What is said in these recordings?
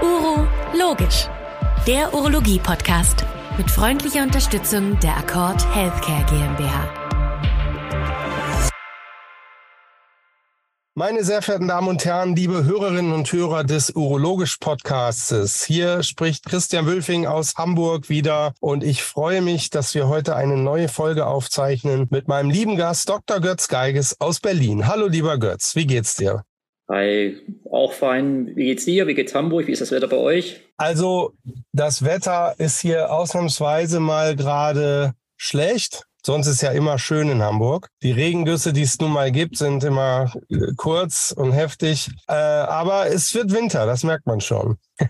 Uro Logisch, der Urologie-Podcast mit freundlicher Unterstützung der Akkord Healthcare GmbH. Meine sehr verehrten Damen und Herren, liebe Hörerinnen und Hörer des Urologisch Podcasts, hier spricht Christian Wülfing aus Hamburg wieder und ich freue mich, dass wir heute eine neue Folge aufzeichnen mit meinem lieben Gast Dr. Götz Geiges aus Berlin. Hallo lieber Götz, wie geht's dir? Hi, auch fein. Wie geht's dir? Wie geht's Hamburg? Wie ist das Wetter bei euch? Also, das Wetter ist hier ausnahmsweise mal gerade schlecht. Sonst ist ja immer schön in Hamburg. Die Regengüsse, die es nun mal gibt, sind immer äh, kurz und heftig. Äh, aber es wird Winter, das merkt man schon.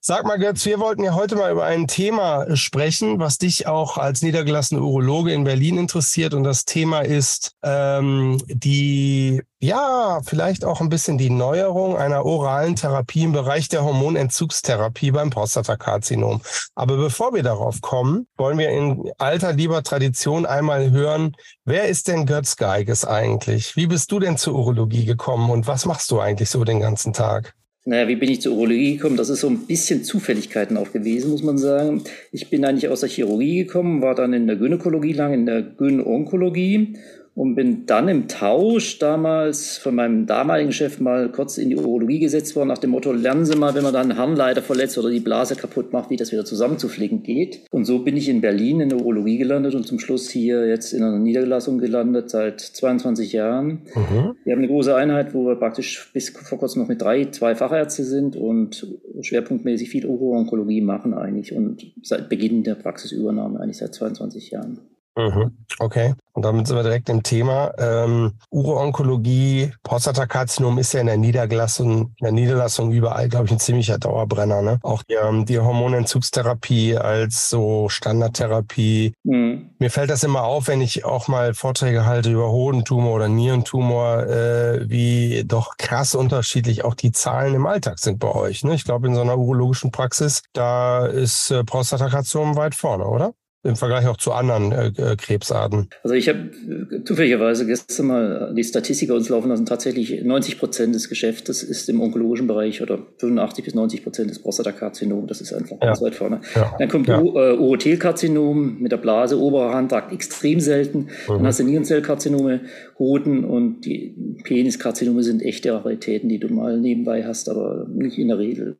Sag mal, Götz, wir wollten ja heute mal über ein Thema sprechen, was dich auch als niedergelassene Urologe in Berlin interessiert. Und das Thema ist ähm, die, ja, vielleicht auch ein bisschen die Neuerung einer oralen Therapie im Bereich der Hormonentzugstherapie beim Prostatakarzinom. Aber bevor wir darauf kommen, wollen wir in alter lieber Tradition einmal hören, wer ist denn Götz Geiges eigentlich? Wie bist du denn zur Urologie gekommen und was machst du eigentlich so den ganzen Tag? Naja, wie bin ich zur Urologie gekommen? Das ist so ein bisschen Zufälligkeiten auch gewesen, muss man sagen. Ich bin eigentlich aus der Chirurgie gekommen, war dann in der Gynäkologie lang, in der Gyn-Onkologie und bin dann im Tausch damals von meinem damaligen Chef mal kurz in die Urologie gesetzt worden, nach dem Motto, lernen Sie mal, wenn man dann einen Harnleiter verletzt oder die Blase kaputt macht, wie das wieder zusammenzuflicken geht. Und so bin ich in Berlin in der Urologie gelandet und zum Schluss hier jetzt in einer Niederlassung gelandet, seit 22 Jahren. Mhm. Wir haben eine große Einheit, wo wir praktisch bis vor kurzem noch mit drei, zwei Fachärzte sind und schwerpunktmäßig viel Uro-Onkologie machen eigentlich und seit Beginn der Praxisübernahme, eigentlich seit 22 Jahren. Mhm. Okay. Und damit sind wir direkt im Thema. Ähm, Uro-Onkologie, Prostatakarzinom ist ja in der Niederlassung, in der Niederlassung überall, glaube ich, ein ziemlicher Dauerbrenner. Ne? Auch die, ähm, die Hormonentzugstherapie als so Standardtherapie. Mhm. Mir fällt das immer auf, wenn ich auch mal Vorträge halte über Hodentumor oder Nierentumor, äh, wie doch krass unterschiedlich auch die Zahlen im Alltag sind bei euch. Ne? Ich glaube, in so einer urologischen Praxis, da ist äh, Prostatakarzinom weit vorne, oder? Im Vergleich auch zu anderen äh, äh Krebsarten? Also ich habe äh, zufälligerweise gestern mal die Statistiker uns laufen lassen. Tatsächlich 90 Prozent des Geschäftes ist im onkologischen Bereich oder 85 bis 90 Prozent des Prostatakarzinom. Das ist einfach ja. ganz weit vorne. Ja. Dann kommt ja. äh, Urothelkarzinom mit der Blase, oberer Handtrakt, extrem selten. Mhm. Dann hast du Nierenzellkarzinome, Hoden und die Peniskarzinome sind echte Raritäten, die du mal nebenbei hast, aber nicht in der Regel.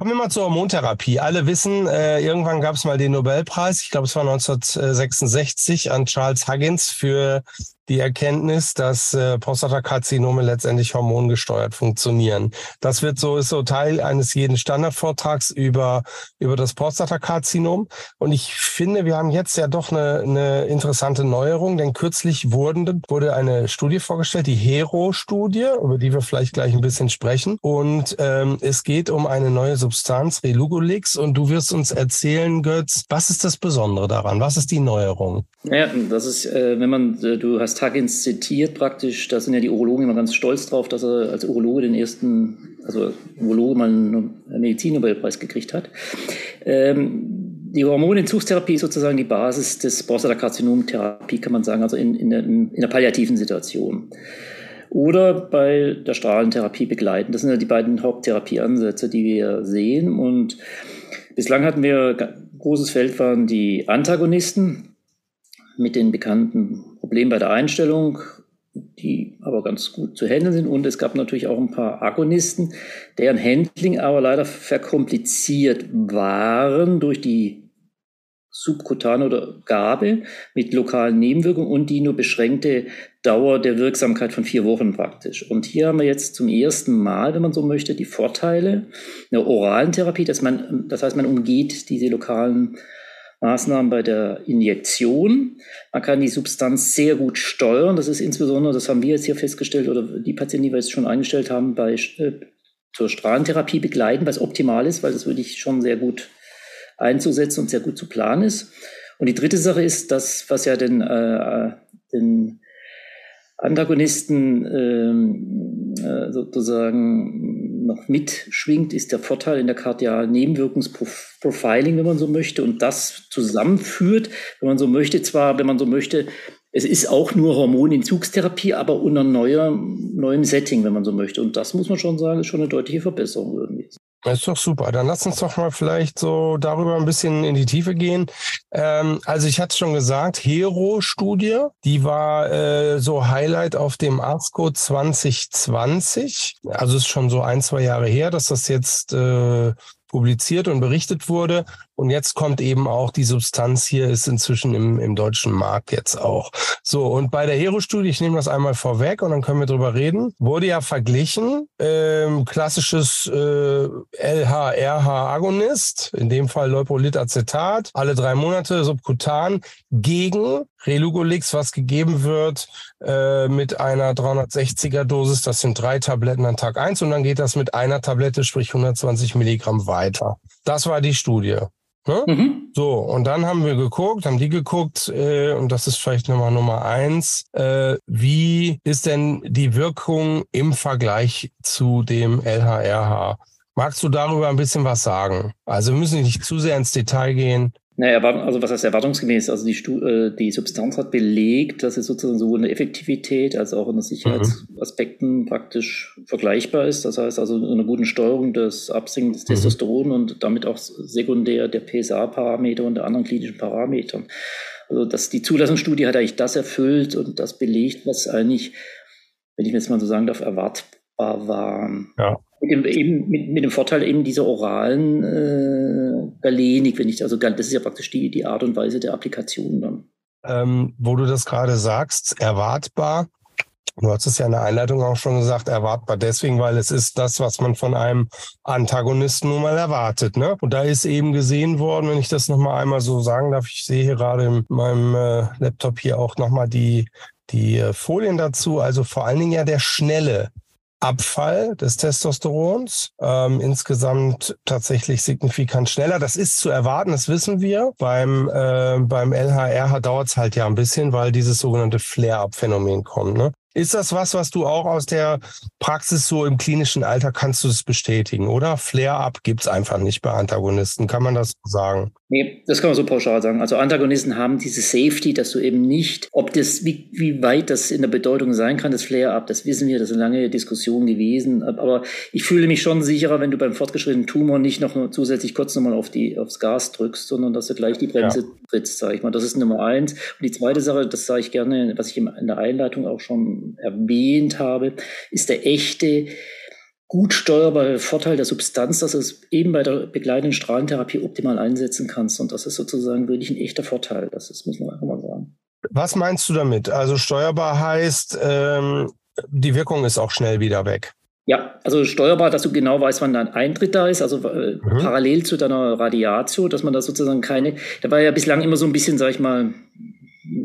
Kommen wir mal zur Hormontherapie. Alle wissen, äh, irgendwann gab es mal den Nobelpreis, ich glaube es war 1966, an Charles Huggins für die Erkenntnis, dass äh, Prostatakarzinome letztendlich hormongesteuert funktionieren. Das wird so, ist so Teil eines jeden Standardvortrags über, über das Prostatakarzinom. Und ich finde, wir haben jetzt ja doch eine, eine interessante Neuerung, denn kürzlich wurden, wurde eine Studie vorgestellt, die HERO-Studie, über die wir vielleicht gleich ein bisschen sprechen. Und ähm, es geht um eine neue Substanz, Relugolix. Und du wirst uns erzählen, Götz, was ist das Besondere daran? Was ist die Neuerung? Ja, das ist, äh, wenn man, äh, du hast Huggins zitiert praktisch, da sind ja die Urologen immer ganz stolz drauf, dass er als Urologe den ersten, also Urologe mal einen Medizinnobelpreis gekriegt hat. Ähm, die Hormonentzugstherapie ist sozusagen die Basis des Prostatakarzinomtherapie, kann man sagen, also in, in, der, in der palliativen Situation. Oder bei der Strahlentherapie begleiten. Das sind ja die beiden Haupttherapieansätze, die wir sehen. Und bislang hatten wir, großes Feld waren die Antagonisten, mit den bekannten Problemen bei der Einstellung, die aber ganz gut zu handeln sind. Und es gab natürlich auch ein paar Agonisten, deren Handling aber leider verkompliziert waren durch die subkutane oder Gabe mit lokalen Nebenwirkungen und die nur beschränkte Dauer der Wirksamkeit von vier Wochen praktisch. Und hier haben wir jetzt zum ersten Mal, wenn man so möchte, die Vorteile einer oralen Therapie, dass man, das heißt, man umgeht diese lokalen Maßnahmen bei der Injektion. Man kann die Substanz sehr gut steuern. Das ist insbesondere, das haben wir jetzt hier festgestellt, oder die Patienten, die wir jetzt schon eingestellt haben, bei, äh, zur Strahlentherapie begleiten, was optimal ist, weil das wirklich schon sehr gut einzusetzen und sehr gut zu planen ist. Und die dritte Sache ist, das, was ja den, äh, den Antagonisten ähm, äh, sozusagen noch mitschwingt, ist der Vorteil in der kardialen Nebenwirkungsprofiling, wenn man so möchte, und das zusammenführt, wenn man so möchte, zwar, wenn man so möchte, es ist auch nur Hormonentzugstherapie, aber unter neuer, neuem Setting, wenn man so möchte. Und das muss man schon sagen, ist schon eine deutliche Verbesserung irgendwie. Das ist doch super. Dann lass uns doch mal vielleicht so darüber ein bisschen in die Tiefe gehen. Ähm, also ich hatte schon gesagt, Hero-Studie, die war äh, so Highlight auf dem ASCO 2020. Also ist schon so ein, zwei Jahre her, dass das jetzt äh, publiziert und berichtet wurde. Und jetzt kommt eben auch die Substanz hier, ist inzwischen im, im deutschen Markt jetzt auch. So, und bei der Hero-Studie, ich nehme das einmal vorweg und dann können wir drüber reden, wurde ja verglichen, ähm, klassisches äh, LH-RH-Agonist, in dem Fall Leuprolitacetat, alle drei Monate subkutan, gegen Relugolix, was gegeben wird äh, mit einer 360er Dosis. Das sind drei Tabletten an Tag eins und dann geht das mit einer Tablette, sprich 120 Milligramm weiter. Das war die Studie. Ne? Mhm. So, und dann haben wir geguckt, haben die geguckt, äh, und das ist vielleicht nochmal Nummer eins, äh, wie ist denn die Wirkung im Vergleich zu dem LHRH? Magst du darüber ein bisschen was sagen? Also wir müssen nicht zu sehr ins Detail gehen. Naja, also was heißt erwartungsgemäß? Also die, äh, die Substanz hat belegt, dass es sozusagen sowohl in der Effektivität als auch in den Sicherheitsaspekten mhm. praktisch vergleichbar ist. Das heißt also in einer guten Steuerung des Absinken des mhm. Testosteron und damit auch sekundär der PSA-Parameter und der anderen klinischen Parameter. Also dass die Zulassungsstudie hat eigentlich das erfüllt und das belegt, was eigentlich, wenn ich jetzt mal so sagen darf, erwartbar war. Ja. Mit dem, eben, mit, mit dem Vorteil eben dieser oralen äh, Galenik, wenn ich, also das ist ja praktisch die, die Art und Weise der Applikation dann. Ähm, wo du das gerade sagst, erwartbar. Du hast es ja in der Einleitung auch schon gesagt, erwartbar deswegen, weil es ist das, was man von einem Antagonisten nun mal erwartet. Ne? Und da ist eben gesehen worden, wenn ich das nochmal einmal so sagen darf, ich sehe hier gerade in meinem äh, Laptop hier auch nochmal die, die äh, Folien dazu, also vor allen Dingen ja der schnelle Abfall des Testosterons, ähm, insgesamt tatsächlich signifikant schneller. Das ist zu erwarten, das wissen wir. Beim, äh, beim LHRH dauert es halt ja ein bisschen, weil dieses sogenannte Flare-up-Phänomen kommt. Ne? Ist das was, was du auch aus der Praxis so im klinischen Alter kannst du es bestätigen, oder? Flare-up gibt's einfach nicht bei Antagonisten. Kann man das sagen? Nee, das kann man so pauschal sagen. Also Antagonisten haben diese Safety, dass du eben nicht, ob das, wie, wie weit das in der Bedeutung sein kann, das Flare-up, das wissen wir, das ist eine lange Diskussion gewesen. Aber ich fühle mich schon sicherer, wenn du beim fortgeschrittenen Tumor nicht noch zusätzlich kurz nochmal auf die, aufs Gas drückst, sondern dass du gleich die Bremse ja. Trittst, sage ich mal. Das ist Nummer eins. Und die zweite Sache, das sage ich gerne, was ich in der Einleitung auch schon erwähnt habe, ist der echte gut steuerbare Vorteil der Substanz, dass du es eben bei der begleitenden Strahlentherapie optimal einsetzen kannst. Und das ist sozusagen wirklich ein echter Vorteil. Das ist, muss man einfach mal sagen. Was meinst du damit? Also steuerbar heißt, ähm, die Wirkung ist auch schnell wieder weg. Ja, also steuerbar, dass du genau weißt, wann dein Eintritt da ist, also äh, mhm. parallel zu deiner Radiatio, dass man da sozusagen keine, da war ja bislang immer so ein bisschen, sag ich mal,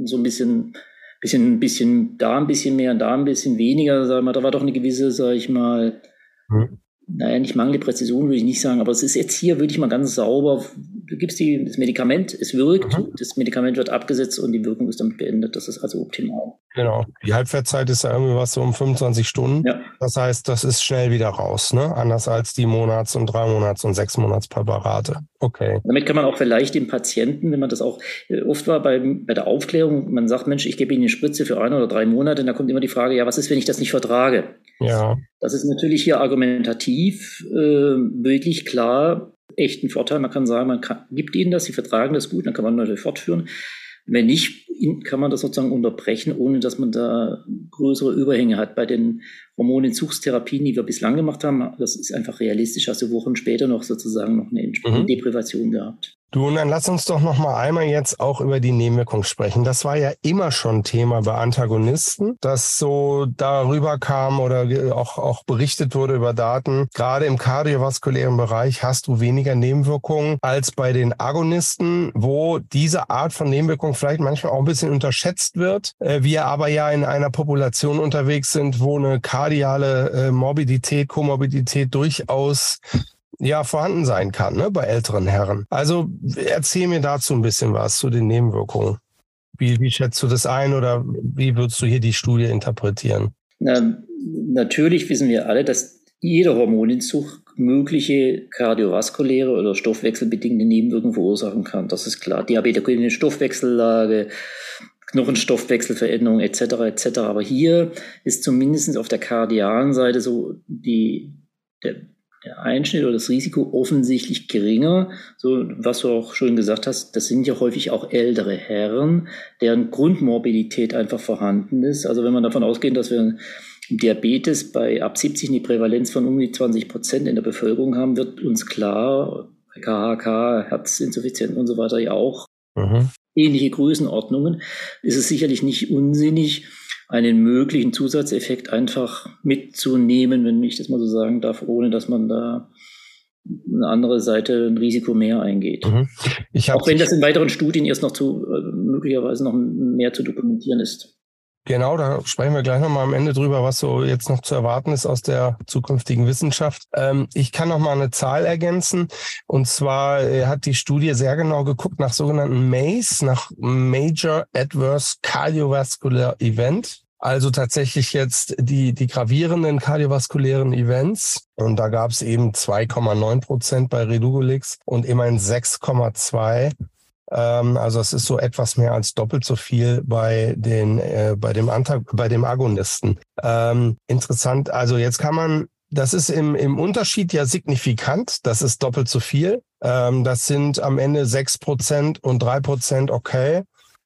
so ein bisschen, bisschen, bisschen da ein bisschen mehr und da ein bisschen weniger, sag ich mal, da war doch eine gewisse, sag ich mal, Mhm. Naja, nicht mangelnde Präzision würde ich nicht sagen, aber es ist jetzt hier wirklich mal ganz sauber. Du gibst die, das Medikament, es wirkt, mhm. das Medikament wird abgesetzt und die Wirkung ist damit beendet. Das ist also optimal. Genau. Die Halbwertzeit ist ja irgendwie was so um 25 Stunden. Ja. Das heißt, das ist schnell wieder raus, ne? Anders als die Monats- und drei Monats- und sechs Monatspräparate. Okay. Damit kann man auch vielleicht den Patienten, wenn man das auch äh, oft war bei, bei der Aufklärung, man sagt, Mensch, ich gebe Ihnen eine Spritze für ein oder drei Monate, und da kommt immer die Frage, ja, was ist, wenn ich das nicht vertrage? Ja. Das ist natürlich hier argumentativ äh, wirklich klar echten Vorteil. Man kann sagen, man kann, gibt ihnen das, sie vertragen das gut, dann kann man natürlich fortführen. Wenn nicht, kann man das sozusagen unterbrechen, ohne dass man da größere Überhänge hat. Bei den Hormonentzugstherapien, die wir bislang gemacht haben, das ist einfach realistisch, hast du Wochen später noch sozusagen noch eine mhm. Deprivation gehabt. Du, und dann lass uns doch noch mal einmal jetzt auch über die Nebenwirkung sprechen. Das war ja immer schon Thema bei Antagonisten, dass so darüber kam oder auch, auch berichtet wurde über Daten. Gerade im kardiovaskulären Bereich hast du weniger Nebenwirkungen als bei den Agonisten, wo diese Art von Nebenwirkung vielleicht manchmal auch ein bisschen unterschätzt wird. Äh, wir aber ja in einer Population unterwegs sind, wo eine kardiale äh, Morbidität, Komorbidität durchaus ja vorhanden sein kann ne, bei älteren Herren. Also erzähl mir dazu ein bisschen was zu den Nebenwirkungen. Wie, wie schätzt du das ein oder wie würdest du hier die Studie interpretieren? Na, natürlich wissen wir alle, dass jeder Hormonentzug mögliche kardiovaskuläre oder stoffwechselbedingte Nebenwirkungen verursachen kann. Das ist klar. Diabetes, Stoffwechsellage, Knochenstoffwechselveränderung etc. etc. Aber hier ist zumindest auf der kardialen Seite so die, der, der Einschnitt oder das Risiko offensichtlich geringer. So, was du auch schon gesagt hast, das sind ja häufig auch ältere Herren, deren Grundmorbidität einfach vorhanden ist. Also wenn man davon ausgeht, dass wir Diabetes bei ab 70 eine Prävalenz von um die 20 Prozent in der Bevölkerung haben, wird uns klar, KHK, Herzinsuffizienten und so weiter ja auch mhm. ähnliche Größenordnungen, ist es sicherlich nicht unsinnig, einen möglichen Zusatzeffekt einfach mitzunehmen, wenn ich das mal so sagen darf, ohne dass man da eine andere Seite ein Risiko mehr eingeht. Mhm. Auch wenn das in weiteren Studien erst noch zu äh, möglicherweise noch mehr zu dokumentieren ist. Genau, da sprechen wir gleich nochmal am Ende drüber, was so jetzt noch zu erwarten ist aus der zukünftigen Wissenschaft. Ähm, ich kann noch mal eine Zahl ergänzen. Und zwar äh, hat die Studie sehr genau geguckt nach sogenannten MACE, nach Major Adverse Cardiovascular Event. Also tatsächlich jetzt die, die gravierenden kardiovaskulären Events. Und da gab es eben 2,9 Prozent bei Redugolix und immerhin 6,2 ähm, also es ist so etwas mehr als doppelt so viel bei den äh, bei dem Antag bei dem Agonisten. Ähm, interessant. Also jetzt kann man das ist im, im Unterschied ja signifikant. Das ist doppelt so viel. Ähm, das sind am Ende sechs Prozent und drei Prozent okay.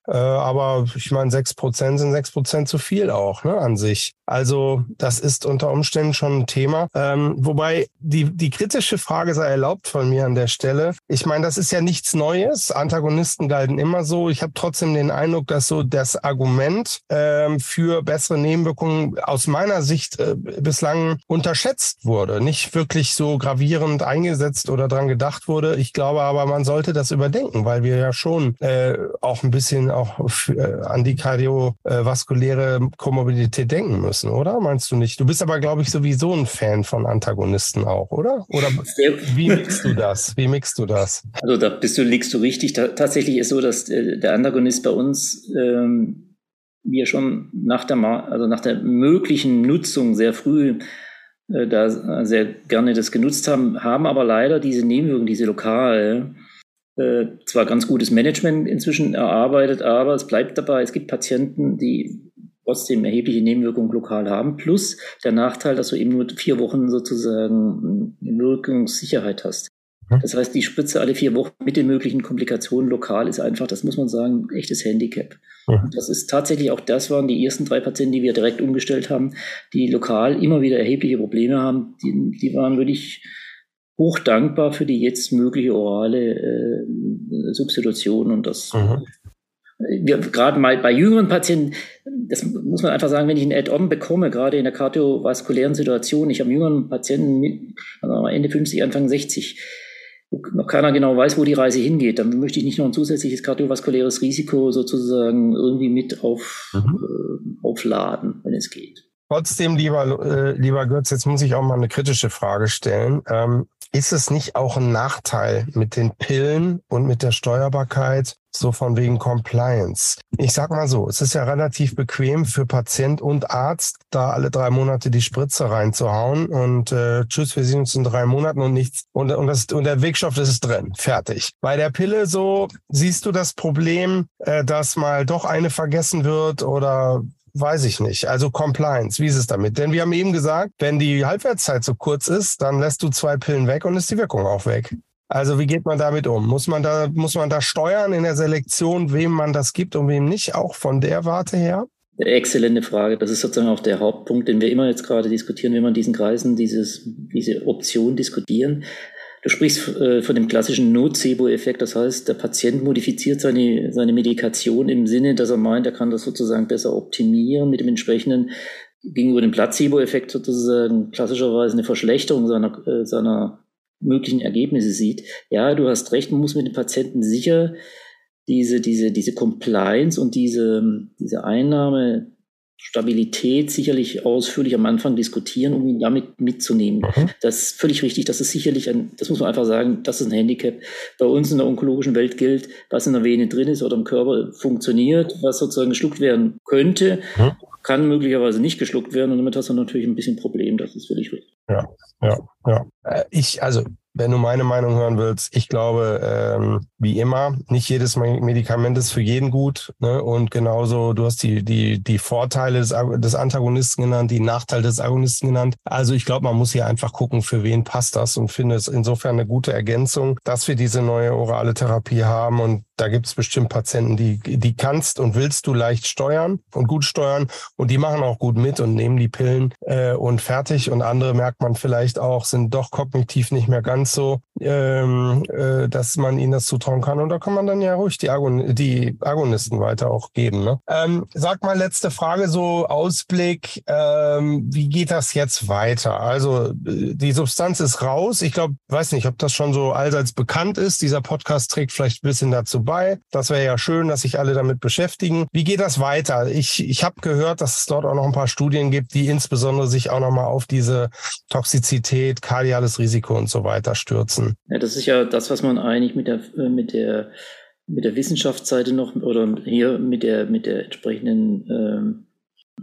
Äh, aber ich meine, sechs Prozent sind sechs Prozent zu viel auch ne, an sich. Also das ist unter Umständen schon ein Thema. Ähm, wobei die, die kritische Frage sei erlaubt von mir an der Stelle. Ich meine, das ist ja nichts Neues. Antagonisten galten immer so. Ich habe trotzdem den Eindruck, dass so das Argument ähm, für bessere Nebenwirkungen aus meiner Sicht äh, bislang unterschätzt wurde. Nicht wirklich so gravierend eingesetzt oder dran gedacht wurde. Ich glaube aber, man sollte das überdenken, weil wir ja schon äh, auch ein bisschen auch für, äh, an die kardiovaskuläre Komorbidität denken müssen, oder? Meinst du nicht? Du bist aber, glaube ich, sowieso ein Fan von Antagonisten auch, oder? Oder wie mixst du das? Wie mixst du das? Also da bist du, liegst du richtig. Ta tatsächlich ist so, dass äh, der Antagonist bei uns ähm, wir schon nach der, also nach der möglichen Nutzung sehr früh äh, da sehr gerne das genutzt haben, haben aber leider diese Nebenwirkungen, diese lokal äh, zwar ganz gutes Management inzwischen erarbeitet, aber es bleibt dabei, es gibt Patienten, die trotzdem erhebliche Nebenwirkungen lokal haben, plus der Nachteil, dass du eben nur vier Wochen sozusagen Wirkungssicherheit hast. Mhm. Das heißt, die Spritze alle vier Wochen mit den möglichen Komplikationen lokal ist einfach, das muss man sagen, ein echtes Handicap. Mhm. Das ist tatsächlich auch, das waren die ersten drei Patienten, die wir direkt umgestellt haben, die lokal immer wieder erhebliche Probleme haben. Die, die waren wirklich hoch dankbar für die jetzt mögliche orale äh, Substitution und das mhm. Wir, gerade mal bei jüngeren Patienten, das muss man einfach sagen, wenn ich ein Add-on bekomme, gerade in der kardiovaskulären Situation, ich habe jüngeren Patienten mit also Ende 50, Anfang 60, wo noch keiner genau weiß, wo die Reise hingeht, dann möchte ich nicht noch ein zusätzliches kardiovaskuläres Risiko sozusagen irgendwie mit auf, mhm. äh, aufladen, wenn es geht. Trotzdem, lieber, äh, lieber Götz, jetzt muss ich auch mal eine kritische Frage stellen. Ähm, ist es nicht auch ein Nachteil mit den Pillen und mit der Steuerbarkeit, so von wegen Compliance? Ich sag mal so, es ist ja relativ bequem für Patient und Arzt, da alle drei Monate die Spritze reinzuhauen und äh, tschüss, wir sehen uns in drei Monaten und nichts. Und, und, das, und der Wirkstoff das ist drin, fertig. Bei der Pille so, siehst du das Problem, äh, dass mal doch eine vergessen wird oder Weiß ich nicht. Also Compliance, wie ist es damit? Denn wir haben eben gesagt, wenn die Halbwertszeit so kurz ist, dann lässt du zwei Pillen weg und ist die Wirkung auch weg. Also wie geht man damit um? Muss man da, muss man da steuern in der Selektion, wem man das gibt und wem nicht, auch von der Warte her? Exzellente Frage. Das ist sozusagen auch der Hauptpunkt, den wir immer jetzt gerade diskutieren, wenn wir in diesen Kreisen dieses, diese Option diskutieren. Du sprichst äh, von dem klassischen Nocebo-Effekt, das heißt, der Patient modifiziert seine, seine Medikation im Sinne, dass er meint, er kann das sozusagen besser optimieren mit dem entsprechenden gegenüber dem Placebo-Effekt sozusagen klassischerweise eine Verschlechterung seiner, äh, seiner möglichen Ergebnisse sieht. Ja, du hast recht, man muss mit dem Patienten sicher diese, diese, diese Compliance und diese, diese Einnahme Stabilität sicherlich ausführlich am Anfang diskutieren, um ihn damit mitzunehmen. Mhm. Das ist völlig richtig. Das ist sicherlich ein, das muss man einfach sagen, das ist ein Handicap. Bei uns in der onkologischen Welt gilt, was in der Vene drin ist oder im Körper funktioniert, was sozusagen geschluckt werden könnte, mhm. Kann möglicherweise nicht geschluckt werden und damit hast du natürlich ein bisschen Problem. Das ist völlig richtig. Ja, ja, ja. Äh, ich, also wenn du meine Meinung hören willst, ich glaube, ähm, wie immer, nicht jedes Medikament ist für jeden gut. Ne? Und genauso, du hast die, die, die Vorteile des, des Antagonisten genannt, die Nachteile des Agonisten genannt. Also ich glaube, man muss hier einfach gucken, für wen passt das und finde es insofern eine gute Ergänzung, dass wir diese neue orale Therapie haben. Und da gibt es bestimmt Patienten, die, die kannst und willst du leicht steuern und gut steuern. Und die machen auch gut mit und nehmen die Pillen äh, und fertig. Und andere merkt man vielleicht auch, sind doch kognitiv nicht mehr ganz so, ähm, äh, dass man ihnen das zutrauen kann. Und da kann man dann ja ruhig die, Agon die Agonisten weiter auch geben. Ne? Ähm, sag mal, letzte Frage, so Ausblick, ähm, wie geht das jetzt weiter? Also die Substanz ist raus. Ich glaube, weiß nicht, ob das schon so allseits bekannt ist. Dieser Podcast trägt vielleicht ein bisschen dazu bei. Das wäre ja schön, dass sich alle damit beschäftigen. Wie geht das weiter? Ich, ich habe gehört, dass es dort auch noch ein paar Studien gibt, die insbesondere sich auch nochmal auf diese Toxizität, kardiales Risiko und so weiter stürzen. Ja, das ist ja das, was man eigentlich mit der, äh, mit der, mit der Wissenschaftsseite noch oder hier mit der, mit der entsprechenden ähm,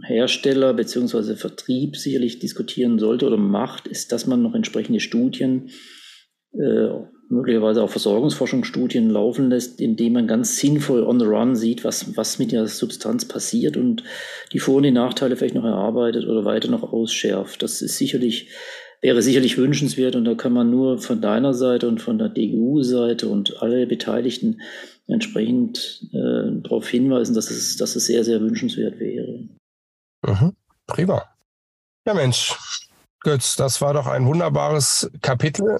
Hersteller beziehungsweise Vertrieb sicherlich diskutieren sollte oder macht, ist, dass man noch entsprechende Studien äh, möglicherweise auch Versorgungsforschungsstudien laufen lässt, indem man ganz sinnvoll on the run sieht, was, was mit der Substanz passiert und die Vor- und die Nachteile vielleicht noch erarbeitet oder weiter noch ausschärft. Das ist sicherlich, wäre sicherlich wünschenswert und da kann man nur von deiner Seite und von der DGU-Seite und alle Beteiligten entsprechend äh, darauf hinweisen, dass es, dass es sehr, sehr wünschenswert wäre. Mhm. Prima. Ja, Mensch, Götz, das war doch ein wunderbares Kapitel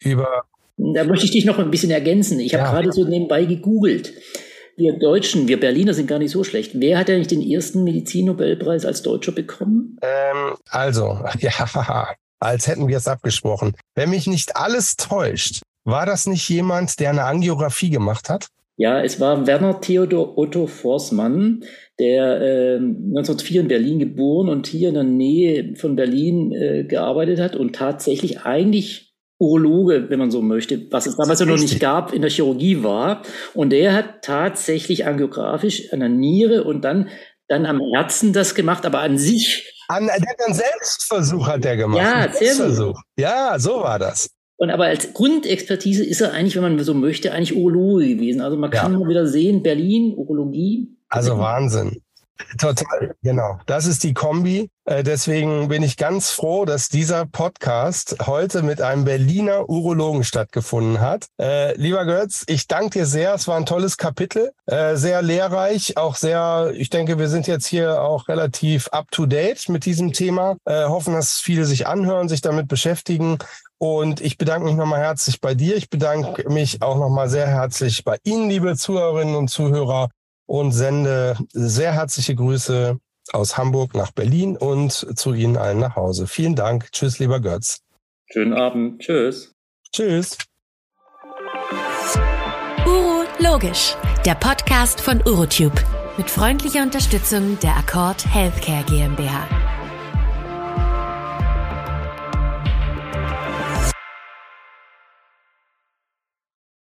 über da möchte ich dich noch ein bisschen ergänzen. Ich habe ja. gerade so nebenbei gegoogelt. Wir Deutschen, wir Berliner sind gar nicht so schlecht. Wer hat eigentlich den ersten Medizinnobelpreis als Deutscher bekommen? Ähm, also, ja, als hätten wir es abgesprochen. Wenn mich nicht alles täuscht, war das nicht jemand, der eine Angiografie gemacht hat? Ja, es war Werner Theodor Otto Forsmann, der äh, 1904 in Berlin geboren und hier in der Nähe von Berlin äh, gearbeitet hat und tatsächlich eigentlich Urologe, wenn man so möchte, was es damals ja noch nicht gab, in der Chirurgie war. Und der hat tatsächlich angiografisch an der Niere und dann, dann am Herzen das gemacht, aber an sich. An, der hat einen Selbstversuch hat der gemacht. Ja, Selbstversuch. Ja, so war das. Und aber als Grundexpertise ist er eigentlich, wenn man so möchte, eigentlich Urologe gewesen. Also man kann ja. mal wieder sehen, Berlin, Urologie. Also Wahnsinn. Total, genau. Das ist die Kombi. Äh, deswegen bin ich ganz froh, dass dieser Podcast heute mit einem Berliner Urologen stattgefunden hat. Äh, lieber Götz, ich danke dir sehr. Es war ein tolles Kapitel, äh, sehr lehrreich, auch sehr, ich denke, wir sind jetzt hier auch relativ up to date mit diesem Thema. hoffen, dass viele sich anhören, sich damit beschäftigen. Und ich bedanke mich nochmal herzlich bei dir. Ich bedanke mich auch nochmal sehr herzlich bei Ihnen, liebe Zuhörerinnen und Zuhörer, und sende sehr herzliche Grüße aus Hamburg nach Berlin und zu Ihnen allen nach Hause. Vielen Dank. Tschüss, lieber Götz. Schönen Abend. Tschüss. Tschüss. Uro Logisch, der Podcast von Urotube mit freundlicher Unterstützung der Akkord Healthcare GmbH.